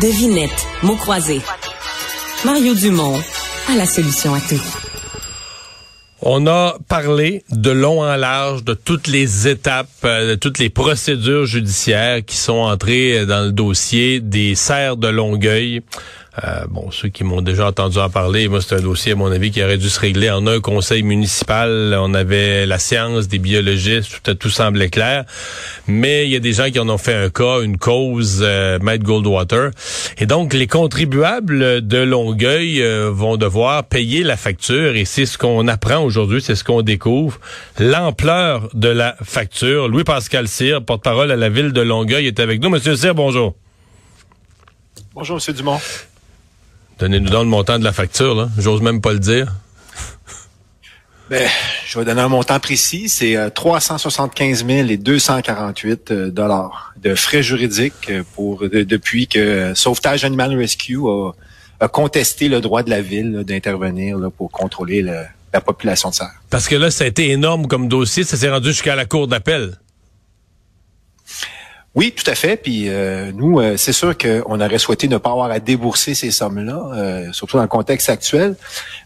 Devinette, mots croisés. Mario Dumont a la solution à tout. On a parlé de long en large de toutes les étapes, euh, de toutes les procédures judiciaires qui sont entrées dans le dossier des serres de Longueuil. Euh, bon, ceux qui m'ont déjà entendu en parler, moi, c'est un dossier, à mon avis, qui aurait dû se régler en un conseil municipal. On avait la science, des biologistes, tout, tout semblait clair. Mais il y a des gens qui en ont fait un cas, une cause, euh, Maître Goldwater. Et donc, les contribuables de Longueuil euh, vont devoir payer la facture. Et c'est ce qu'on apprend aujourd'hui, c'est ce qu'on découvre. L'ampleur de la facture. Louis-Pascal Cyr, porte-parole à la ville de Longueuil, est avec nous. Monsieur Cyr, bonjour. Bonjour, Monsieur Dumont. Donnez-nous dans le montant de la facture, là. J'ose même pas le dire. Ben, je vais donner un montant précis. C'est 375 000 et 248 euh, dollars de frais juridiques euh, pour depuis que Sauvetage Animal Rescue a, contesté le droit de la ville d'intervenir pour contrôler la population de serre. Parce que là, ça a été énorme comme dossier. Ça s'est rendu jusqu'à la cour d'appel. Oui, tout à fait. Puis euh, nous, euh, c'est sûr qu'on aurait souhaité ne pas avoir à débourser ces sommes-là, euh, surtout dans le contexte actuel.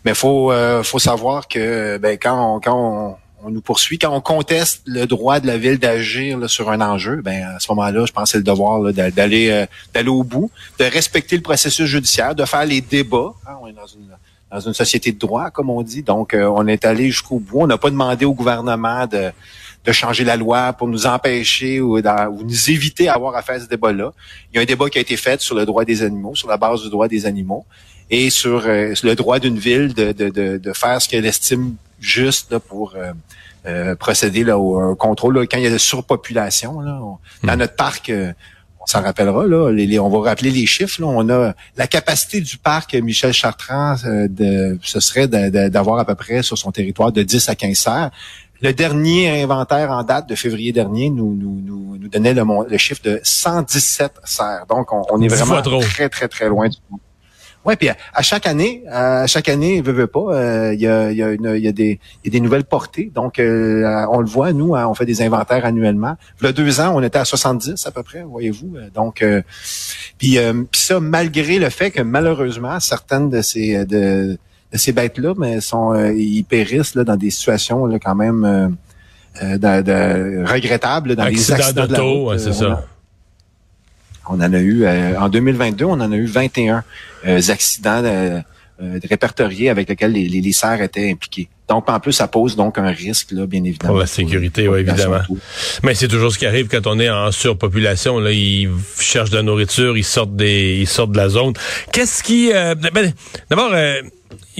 Mais faut faut savoir que ben, quand on, quand on, nous poursuit, quand on conteste le droit de la ville d'agir sur un enjeu, ben à ce moment-là, je pense que c'est le devoir d'aller d'aller au bout, de respecter le processus judiciaire, de faire les débats. Hein, on est dans une dans une société de droit, comme on dit. Donc, on est allé jusqu'au bout. On n'a pas demandé au gouvernement de de changer la loi pour nous empêcher ou, ou nous éviter à avoir à faire ce débat-là. Il y a un débat qui a été fait sur le droit des animaux, sur la base du droit des animaux, et sur, euh, le droit d'une ville de, de, de, de, faire ce qu'elle estime juste là, pour euh, euh, procéder là, au contrôle. quand il y a de surpopulation, là, dans hmm. notre parc, on s'en rappellera, là, les, on va rappeler les chiffres. Là, on a la capacité du parc Michel Chartrand, de, ce serait d'avoir à peu près sur son territoire de 10 à 15 serres. Le dernier inventaire en date de février dernier nous, nous, nous, nous donnait le, le, chiffre de 117 serres. Donc, on, on est vraiment très, très, très loin du Ouais, puis à, chaque année, à chaque année, veut, veut pas, euh, il y, a, y, a une, y, a des, y a des nouvelles portées. Donc, euh, on le voit, nous, hein, on fait des inventaires annuellement. Il y a deux ans, on était à 70 à peu près, voyez-vous. Donc, euh, puis, ça, malgré le fait que malheureusement, certaines de ces de ces bêtes-là, mais sont euh, ils périssent là, dans des situations là, quand même euh, euh de, regrettables, dans des accidents de c'est ça. On en a eu en 2022, on en a eu 21 accidents répertoriés avec lesquels les, les, les serres étaient impliqués. Donc, en plus, ça pose donc un risque, là, bien évidemment. Pour la sécurité, oui, évidemment. Mais c'est toujours ce qui arrive quand on est en surpopulation. Là, ils cherchent de la nourriture, ils sortent des, ils sortent de la zone. Qu'est-ce qui, ben, d'abord.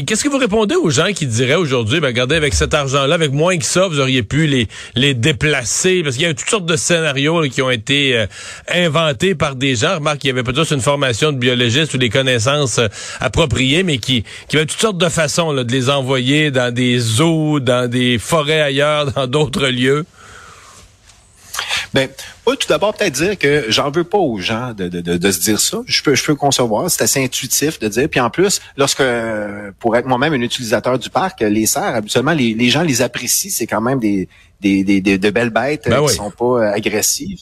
Qu'est-ce que vous répondez aux gens qui diraient aujourd'hui, ben regardez, avec cet argent-là, avec moins que ça, vous auriez pu les, les déplacer? Parce qu'il y a toutes sortes de scénarios qui ont été euh, inventés par des gens. Remarque qu'il y avait peut-être une formation de biologiste ou des connaissances euh, appropriées, mais qui, qui avaient toutes sortes de façons de les envoyer dans des eaux, dans des forêts ailleurs, dans d'autres lieux. Ben, tout d'abord peut-être dire que j'en veux pas aux gens de, de, de, se dire ça. Je peux, je peux concevoir, c'est assez intuitif de dire. Puis en plus, lorsque pour être moi-même un utilisateur du parc, les cerfs, habituellement, les, les gens les apprécient. C'est quand même des, des, des, de belles bêtes ben qui sont pas euh, agressives.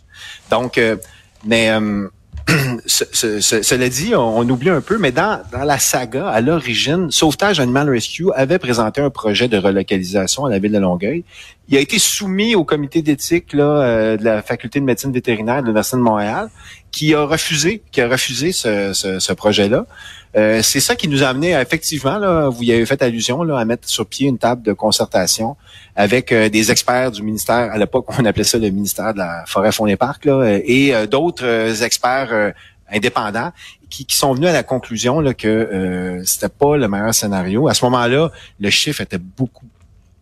Donc, euh, mais euh, cela dit, on, oublie un peu, mais dans, dans la saga, à l'origine, Sauvetage Animal Rescue avait présenté un projet de relocalisation à la ville de Longueuil. Il a été soumis au comité d'éthique là, euh, de la faculté de médecine vétérinaire de l'Université de Montréal, qui a refusé, qui a refusé ce, ce, ce projet-là. Euh, c'est ça qui nous a amené effectivement, là, vous y avez fait allusion, là, à mettre sur pied une table de concertation avec euh, des experts du ministère, à l'époque on appelait ça le ministère de la Forêt, Fonds et Parcs, là, et euh, d'autres experts indépendants qui, qui, sont venus à la conclusion là, que euh, c'était pas le meilleur scénario. À ce moment-là, le chiffre était beaucoup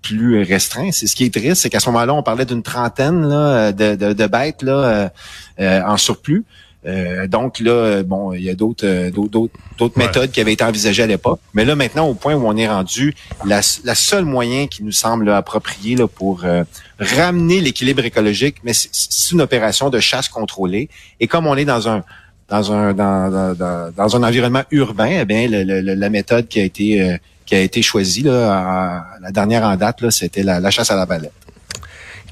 plus restreint. C'est ce qui est triste, c'est qu'à ce moment-là, on parlait d'une trentaine là, de, de, de, bêtes là, en surplus. Euh, donc là, bon, il y a d'autres euh, d'autres méthodes qui avaient été envisagées à l'époque. Mais là, maintenant, au point où on est rendu, la, la seule moyen qui nous semble approprié là, pour euh, ramener l'équilibre écologique, mais c'est une opération de chasse contrôlée. Et comme on est dans un dans un dans, dans, dans un environnement urbain, eh bien, la méthode qui a été qui a été choisie là, la dernière en date, là, c'était la, chasse à la balette.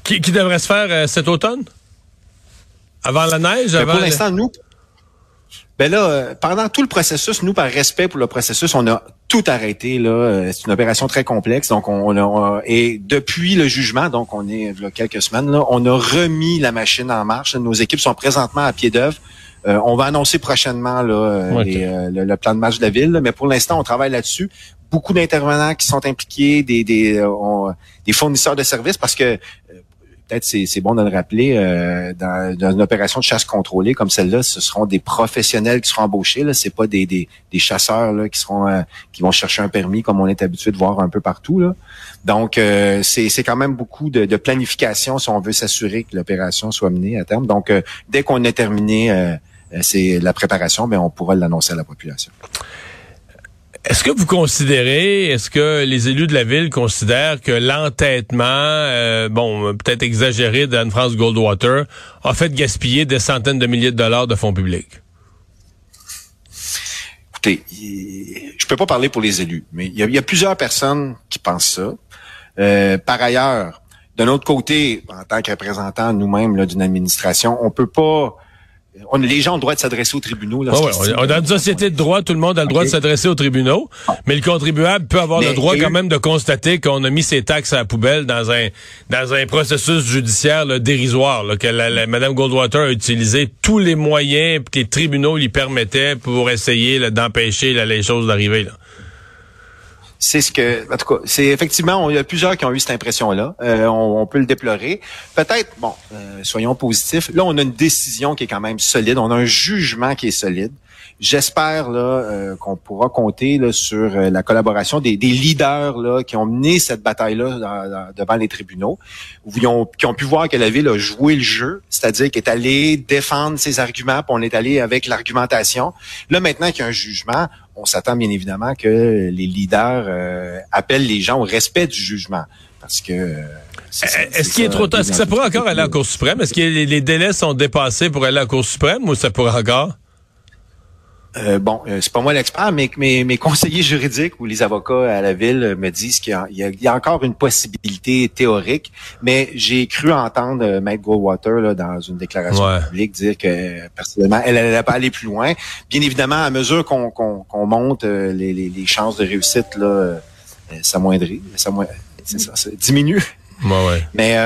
Qui, qui devrait se faire cet automne? Avant la neige? Avant pour l'instant, nous, Ben là, euh, pendant tout le processus, nous, par respect pour le processus, on a tout arrêté. Là, euh, c'est une opération très complexe. Donc, on, a, et depuis le jugement, donc on est là, quelques semaines, là, on a remis la machine en marche. Nos équipes sont présentement à pied d'œuvre. Euh, on va annoncer prochainement là, le, plan de match de la ville, mais pour l'instant, on travaille là-dessus. Beaucoup d'intervenants qui sont impliqués, des, des, des fournisseurs de services, parce que peut-être c'est bon de le rappeler, euh, dans, une opération de chasse contrôlée comme celle-là, ce seront des professionnels qui seront embauchés. Là, c'est pas des, des, chasseurs là, qui seront euh, qui vont chercher un permis comme on est habitué de voir un peu partout. Là. Donc euh, c'est quand même beaucoup de, de, planification si on veut s'assurer que l'opération soit menée à terme. Donc dès qu'on a terminé c'est la préparation, mais on pourra l'annoncer à la population. Est-ce que vous considérez, est-ce que les élus de la ville considèrent que l'entêtement, euh, bon, peut-être exagéré d'Anne-France Goldwater, a fait gaspiller des centaines de milliers de dollars de fonds publics? Écoutez, je peux pas parler pour les élus, mais il y a, plusieurs personnes qui pensent ça. Euh, par ailleurs, d'un autre côté, en tant que représentant nous-mêmes d'une administration, on peut pas on, les gens ont le droit de s'adresser aux tribunaux. Là, on, a une société de droit, tout le monde a le droit de s'adresser aux tribunaux, ah. mais le contribuable peut avoir le droit quand même de constater qu'on a mis ses taxes à la poubelle dans un dans un processus judiciaire dérisoire, que la, Mme Goldwater a utilisé tous les moyens que les tribunaux lui permettaient pour essayer d'empêcher les choses d'arriver c'est ce que, en tout cas, c'est effectivement, il y a plusieurs qui ont eu cette impression-là. Euh, on, peut le déplorer. Peut-être, bon, euh, soyons positifs. Là, on a une décision qui est quand même solide. On a un jugement qui est solide. J'espère là euh, qu'on pourra compter là, sur la collaboration des, leaders là qui ont mené cette bataille-là devant les tribunaux, qui ont, qui ont pu voir que la ville a joué le jeu, c'est-à-dire qu'elle est allée défendre ses arguments, puis on est allé avec l'argumentation. Là, maintenant qu'il y a un jugement, on s'attend bien évidemment que les leaders euh, appellent les gens au respect du jugement. Parce que euh, est-ce qu'il est trop tard? Est-ce que ça pourrait encore aller à la Cour suprême? Est-ce que les délais sont dépassés pour aller à la Cour suprême ou ça pourrait encore? Euh, bon, euh, c'est pas moi l'expert, mais mes, mes conseillers juridiques ou les avocats à la ville me disent qu'il y, y, a encore une possibilité théorique, mais j'ai cru entendre euh, Maître Goldwater là, dans une déclaration publique dire que personnellement, elle n'allait pas aller plus loin. Bien évidemment, à mesure qu'on monte, euh, les, les, les, chances de réussite là, s'amoindrissent, ça, ça, ça diminue. Ouais, ouais. Mais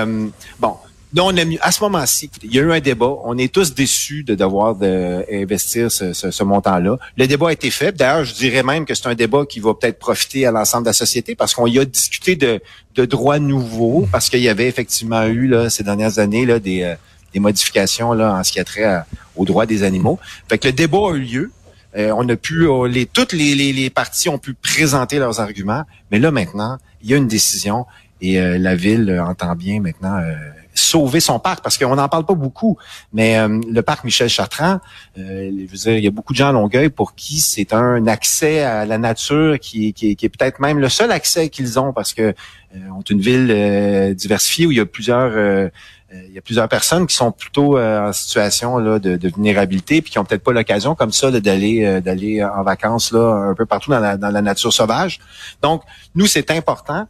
bon, on a à ce moment-ci, il y a eu un débat. On est tous déçus de devoir de investir ce, ce, montant-là. Le débat a été fait. D'ailleurs, je dirais même que c'est un débat qui va peut-être profiter à l'ensemble de la société parce qu'on y a discuté de, droits nouveaux, parce qu'il y avait effectivement eu ces dernières années euh, des modifications là, en ce qui a trait aux droits des animaux. Fait que le débat a eu lieu. Euh, on a pu, euh, les, toutes les, les, les, parties ont pu présenter leurs arguments, mais là maintenant, il y a une décision et la ville entend bien maintenant sauver son parc parce qu'on n'en parle pas beaucoup. Mais euh, le parc Michel Chartrand, euh, je veux dire, il y a beaucoup de gens à Longueuil pour qui c'est un accès à la nature qui, qui, qui est peut-être même le seul accès qu'ils ont parce que euh, ont une ville diversifiée où il y a plusieurs il y a plusieurs personnes qui sont plutôt en situation là, de, de, vulnérabilité puis qui ont peut-être pas l'occasion comme ça d'aller d'aller en vacances là un peu partout dans la, dans la nature sauvage. Donc nous c'est important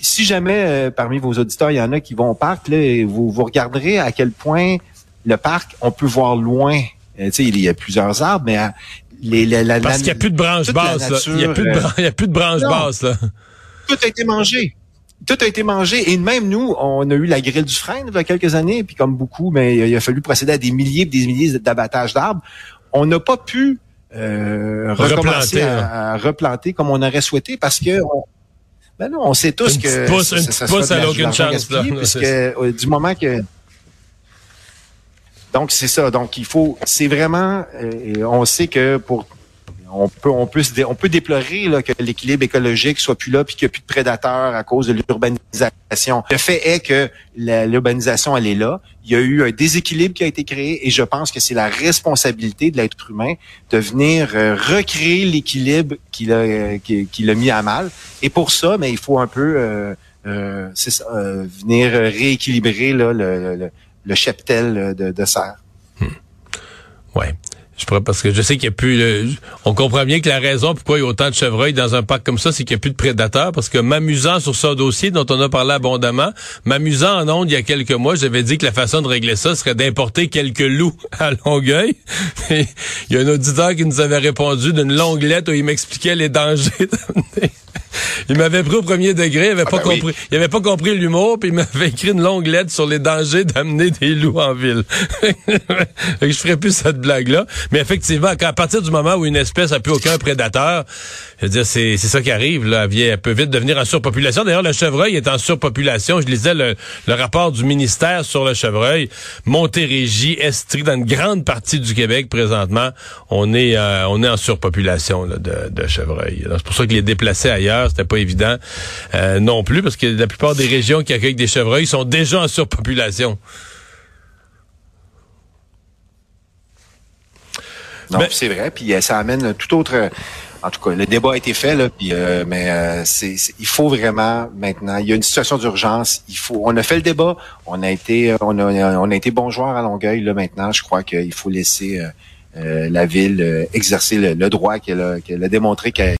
si jamais euh, parmi vos auditeurs, il y en a qui vont au parc, là, vous, vous regarderez à quel point le parc, on peut voir loin. Euh, il y a plusieurs arbres, mais euh, les, la, Parce qu'il n'y a plus de branches basses. il n'y a, plus de branches basses. Là. Tout a été mangé. Tout a été mangé. Et même nous, on a eu la grille du frein il y a quelques années, puis comme beaucoup, mais il a fallu procéder à des milliers des milliers d'abattages d'arbres. On n'a pas pu euh, recommencer hein. à, replanter comme on aurait souhaité parce que ben non, on sait tous que pousse, ça, ça, ça pousse, aucune chance. puisque euh, du moment que donc c'est ça. Donc il faut, c'est vraiment, euh, on sait que pour on peut on peut on peut déplorer là, que l'équilibre écologique soit plus là puis qu'il n'y a plus de prédateurs à cause de l'urbanisation. Le fait est que l'urbanisation elle est là. Il y a eu un déséquilibre qui a été créé et je pense que c'est la responsabilité de l'être humain de venir euh, recréer l'équilibre qu'il a euh, qu'il a mis à mal. Et pour ça, mais il faut un peu euh, euh ça, venir rééquilibrer là, le, le, le, cheptel de, de serre. Hmm. Ouais. Je parce que je sais qu'il n'y a plus. on comprend bien que la raison pourquoi il y a autant de chevreuils dans un parc comme ça, c'est qu'il n'y a plus de prédateurs. Parce que m'amusant sur ce dossier dont on a parlé abondamment, m'amusant en ondes il y a quelques mois, j'avais dit que la façon de régler ça serait d'importer quelques loups à Longueuil. il y a un auditeur qui nous avait répondu d'une longue lettre où il m'expliquait les dangers. Il m'avait pris au premier degré, il avait ah, pas ben compris, il avait pas compris l'humour, puis il m'avait écrit une longue lettre sur les dangers d'amener des loups en ville. je ferai plus cette blague là, mais effectivement, à partir du moment où une espèce a plus aucun prédateur, je veux dire c'est c'est ça qui arrive là, elle peut vite devenir en surpopulation. D'ailleurs, le chevreuil est en surpopulation. Je lisais le, le rapport du ministère sur le chevreuil, Montérégie, Estrie, dans une grande partie du Québec présentement, on est euh, on est en surpopulation là, de, de chevreuils. C'est pour ça que les déplacer ailleurs c'était pas évident euh, non plus, parce que la plupart des régions qui accueillent des chevreuils sont déjà en surpopulation. Non, c'est vrai. Puis euh, ça amène tout autre. En tout cas, le débat a été fait là, puis, euh, mais c'est, il faut vraiment maintenant. Il y a une situation d'urgence. Il faut. On a fait le débat. On a été, on a, on a été bon joueur à Longueuil là. Maintenant, je crois qu'il faut laisser la ville exercer le, droit qu'elle a, qu'elle a démontré qu'elle